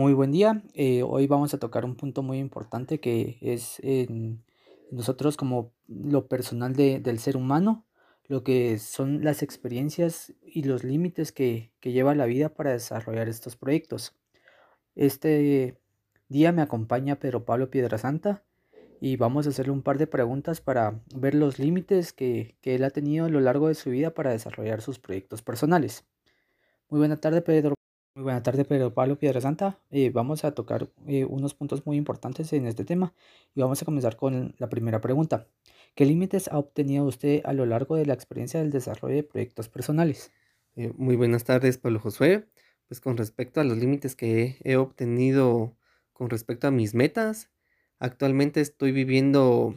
Muy buen día. Eh, hoy vamos a tocar un punto muy importante que es en nosotros como lo personal de- del ser humano, lo que son las experiencias y los límites que, que lleva la vida para desarrollar estos proyectos. Este día me acompaña Pedro Pablo Piedrasanta y vamos a hacerle un par de preguntas para ver los límites que, que él ha tenido a lo largo de su vida para desarrollar sus proyectos personales. Muy buena tarde, Pedro. Muy buena tarde, Pedro Pablo Piedrasanta. Eh, vamos a tocar eh, unos puntos muy importantes en este tema y vamos a comenzar con la primera pregunta. ¿Qué límites ha obtenido usted a lo largo de la experiencia del desarrollo de proyectos personales? Eh, muy buenas tardes, Pablo Josué. Pues con respecto a los límites que he obtenido con respecto a mis metas, actualmente estoy viviendo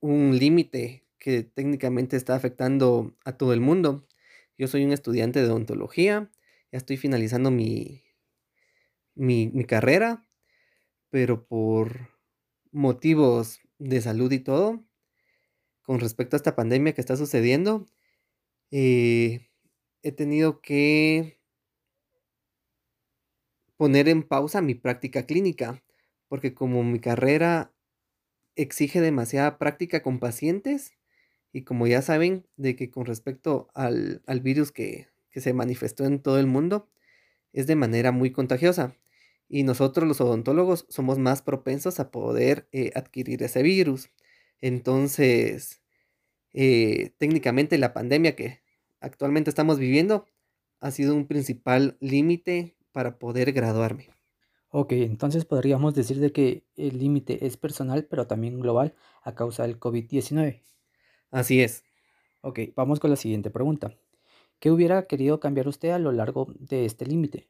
un límite que técnicamente está afectando a todo el mundo. Yo soy un estudiante de odontología, ya estoy finalizando mi, mi, carrera, pero por motivos de salud y todo, con respecto a esta pandemia que está sucediendo, eh, he tenido que poner en pausa mi práctica clínica, porque como mi carrera exige demasiada práctica con pacientes, y como ya saben, de que con respecto al, al virus que, que se manifestó en todo el mundo, es de manera muy contagiosa. Y nosotros los odontólogos somos más propensos a poder eh, adquirir ese virus. Entonces, eh, técnicamente la pandemia que actualmente estamos viviendo ha sido un principal límite para poder graduarme. Ok, entonces podríamos decir de que el límite es personal, pero también global a causa del COVID-19. Así es. Ok, vamos con la siguiente pregunta. ¿Qué hubiera querido cambiar usted a lo largo de este límite?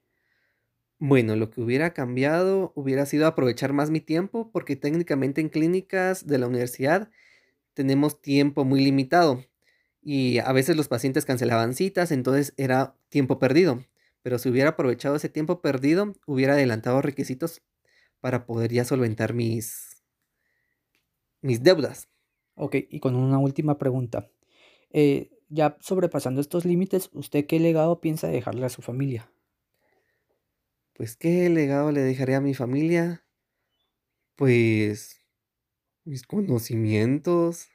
Bueno, lo que hubiera cambiado hubiera sido aprovechar más mi tiempo, porque técnicamente en clínicas de la universidad tenemos tiempo muy limitado y a veces los pacientes cancelaban citas, entonces era tiempo perdido. Pero si hubiera aprovechado ese tiempo perdido, hubiera adelantado requisitos para poder ya solventar mis, mis deudas. Ok, y con una última pregunta. Eh, ya sobrepasando estos límites, ¿usted qué legado piensa dejarle a su familia? Pues, ¿qué legado le dejaré a mi familia? Pues, mis conocimientos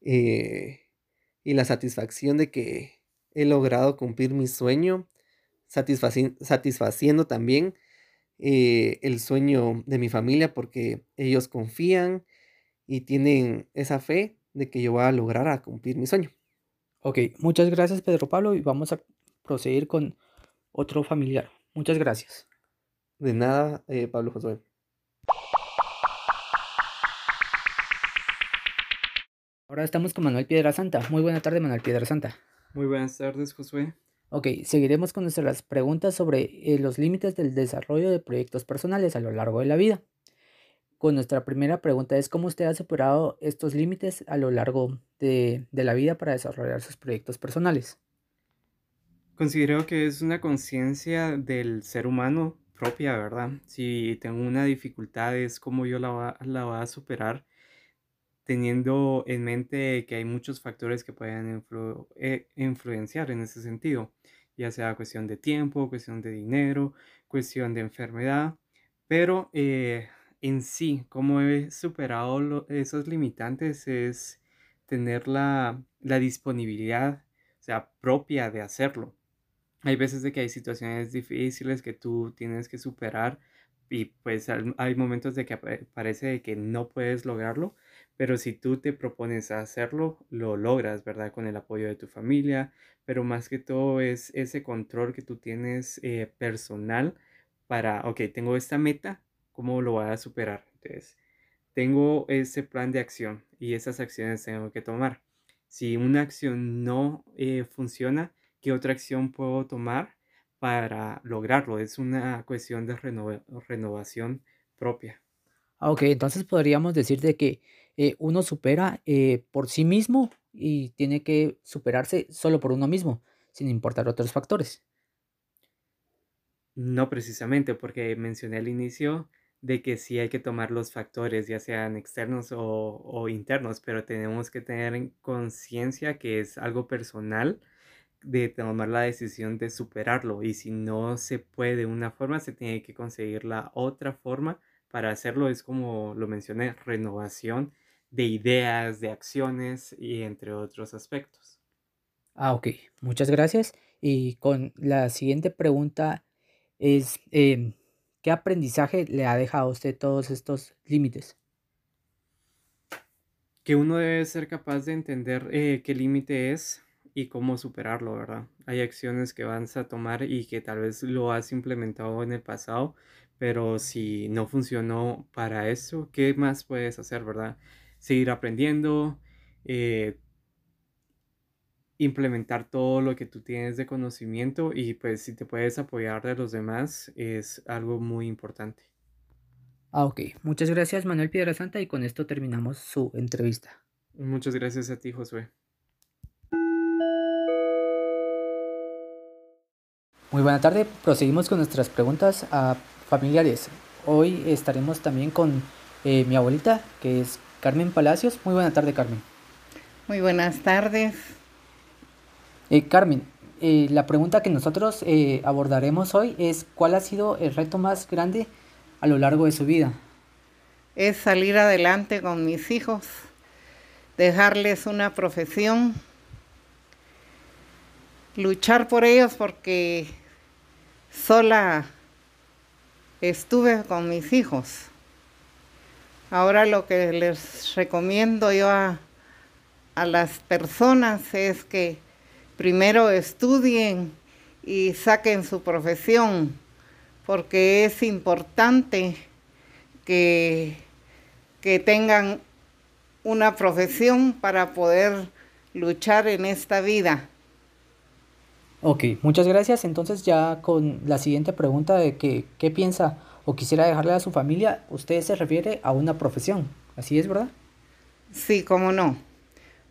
eh, y la satisfacción de que he logrado cumplir mi sueño, satisfaci- satisfaciendo también eh, el sueño de mi familia porque ellos confían y tienen esa fe de que yo voy a lograr a cumplir mi sueño. Ok, muchas gracias Pedro Pablo y vamos a proseguir con otro familiar. Muchas gracias. De nada, eh, Pablo Josué. Ahora estamos con Manuel Piedrasanta. Muy buena tarde, Manuel Piedrasanta. Muy buenas tardes, Josué. Ok, seguiremos con nuestras preguntas sobre eh, los límites del desarrollo de proyectos personales a lo largo de la vida. Con nuestra primera pregunta es cómo usted ha superado estos límites a lo largo de, de la vida para desarrollar sus proyectos personales. Considero que es una conciencia del ser humano propia, ¿verdad? Si tengo una dificultad es cómo yo la va, la va a superar teniendo en mente que hay muchos factores que pueden influ- eh, influenciar en ese sentido, ya sea cuestión de tiempo, cuestión de dinero, cuestión de enfermedad, pero eh, en sí, cómo he superado esos limitantes es tener la, la disponibilidad, o sea, propia de hacerlo. Hay veces de que hay situaciones difíciles que tú tienes que superar y pues hay momentos de que parece de que no puedes lograrlo, pero si tú te propones hacerlo, lo logras, ¿verdad? Con el apoyo de tu familia, pero más que todo es ese control que tú tienes eh, personal para, ok, tengo esta meta, ¿cómo lo voy a superar? Entonces, tengo ese plan de acción y esas acciones tengo que tomar. Si una acción no eh, funciona, ¿qué otra acción puedo tomar para lograrlo? Es una cuestión de renova- renovación propia. Ah, Ok, entonces podríamos decir de que eh, uno supera eh, por sí mismo y tiene que superarse solo por uno mismo, sin importar otros factores. No precisamente, porque mencioné al inicio de que sí hay que tomar los factores, ya sean externos o, o internos, pero tenemos que tener en conciencia que es algo personal de tomar la decisión de superarlo y si no se puede de una forma, se tiene que conseguir la otra forma para hacerlo. Es como lo mencioné, renovación de ideas, de acciones y entre otros aspectos. Ah, ok, muchas gracias. Y con la siguiente pregunta es, em, ¿qué aprendizaje le ha dejado a usted todos estos límites? Que uno debe ser capaz de entender eh, qué límite es y cómo superarlo, ¿verdad? Hay acciones que vas a tomar y que tal vez lo has implementado en el pasado, pero si no funcionó para eso, ¿qué más puedes hacer, verdad? Seguir aprendiendo, eh, implementar todo lo que tú tienes de conocimiento y pues si te puedes apoyar de los demás es algo muy importante. Ah, ok. Muchas gracias Manuel Piedrasanta y con esto terminamos su entrevista. Muchas gracias a ti, Josué. Muy buena tarde. Proseguimos con nuestras preguntas a familiares. Hoy estaremos también con eh, mi abuelita, que es Carmen Palacios. Muy buena tarde, Carmen. Muy buenas tardes. Eh, Carmen, eh, la pregunta que nosotros abordaremos hoy es ¿cuál ha sido el reto más grande a lo largo de su vida? Es salir adelante con mis hijos, dejarles una profesión, luchar por ellos porque sola estuve con mis hijos. Ahora lo que les recomiendo yo a, las personas es que primero estudien y saquen su profesión, porque es importante que, que tengan una profesión para poder luchar en esta vida. Ok, muchas gracias. Entonces ya con la siguiente pregunta de que, qué piensa o quisiera dejarle a su familia, usted se refiere a una profesión. ¿Así es, verdad? Sí, cómo no.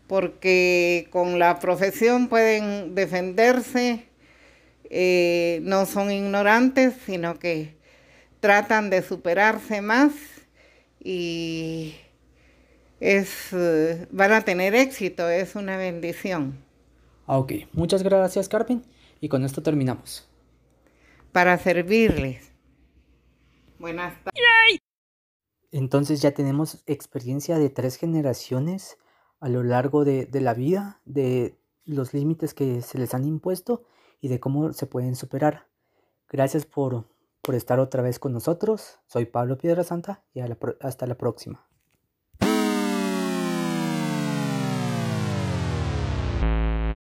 Porque con la profesión pueden defenderse, eh, no son ignorantes, sino que tratan de superarse más y es, eh, van a tener éxito, es una bendición. Ah, ok, muchas gracias Carmen y con esto terminamos. Para servirles. Buenas tardes. Entonces ya tenemos experiencia de tres generaciones a lo largo de, de la vida, de los límites que se les han impuesto y de cómo se pueden superar. Gracias por, por estar otra vez con nosotros. Soy Pablo Piedra Santa y hasta la próxima.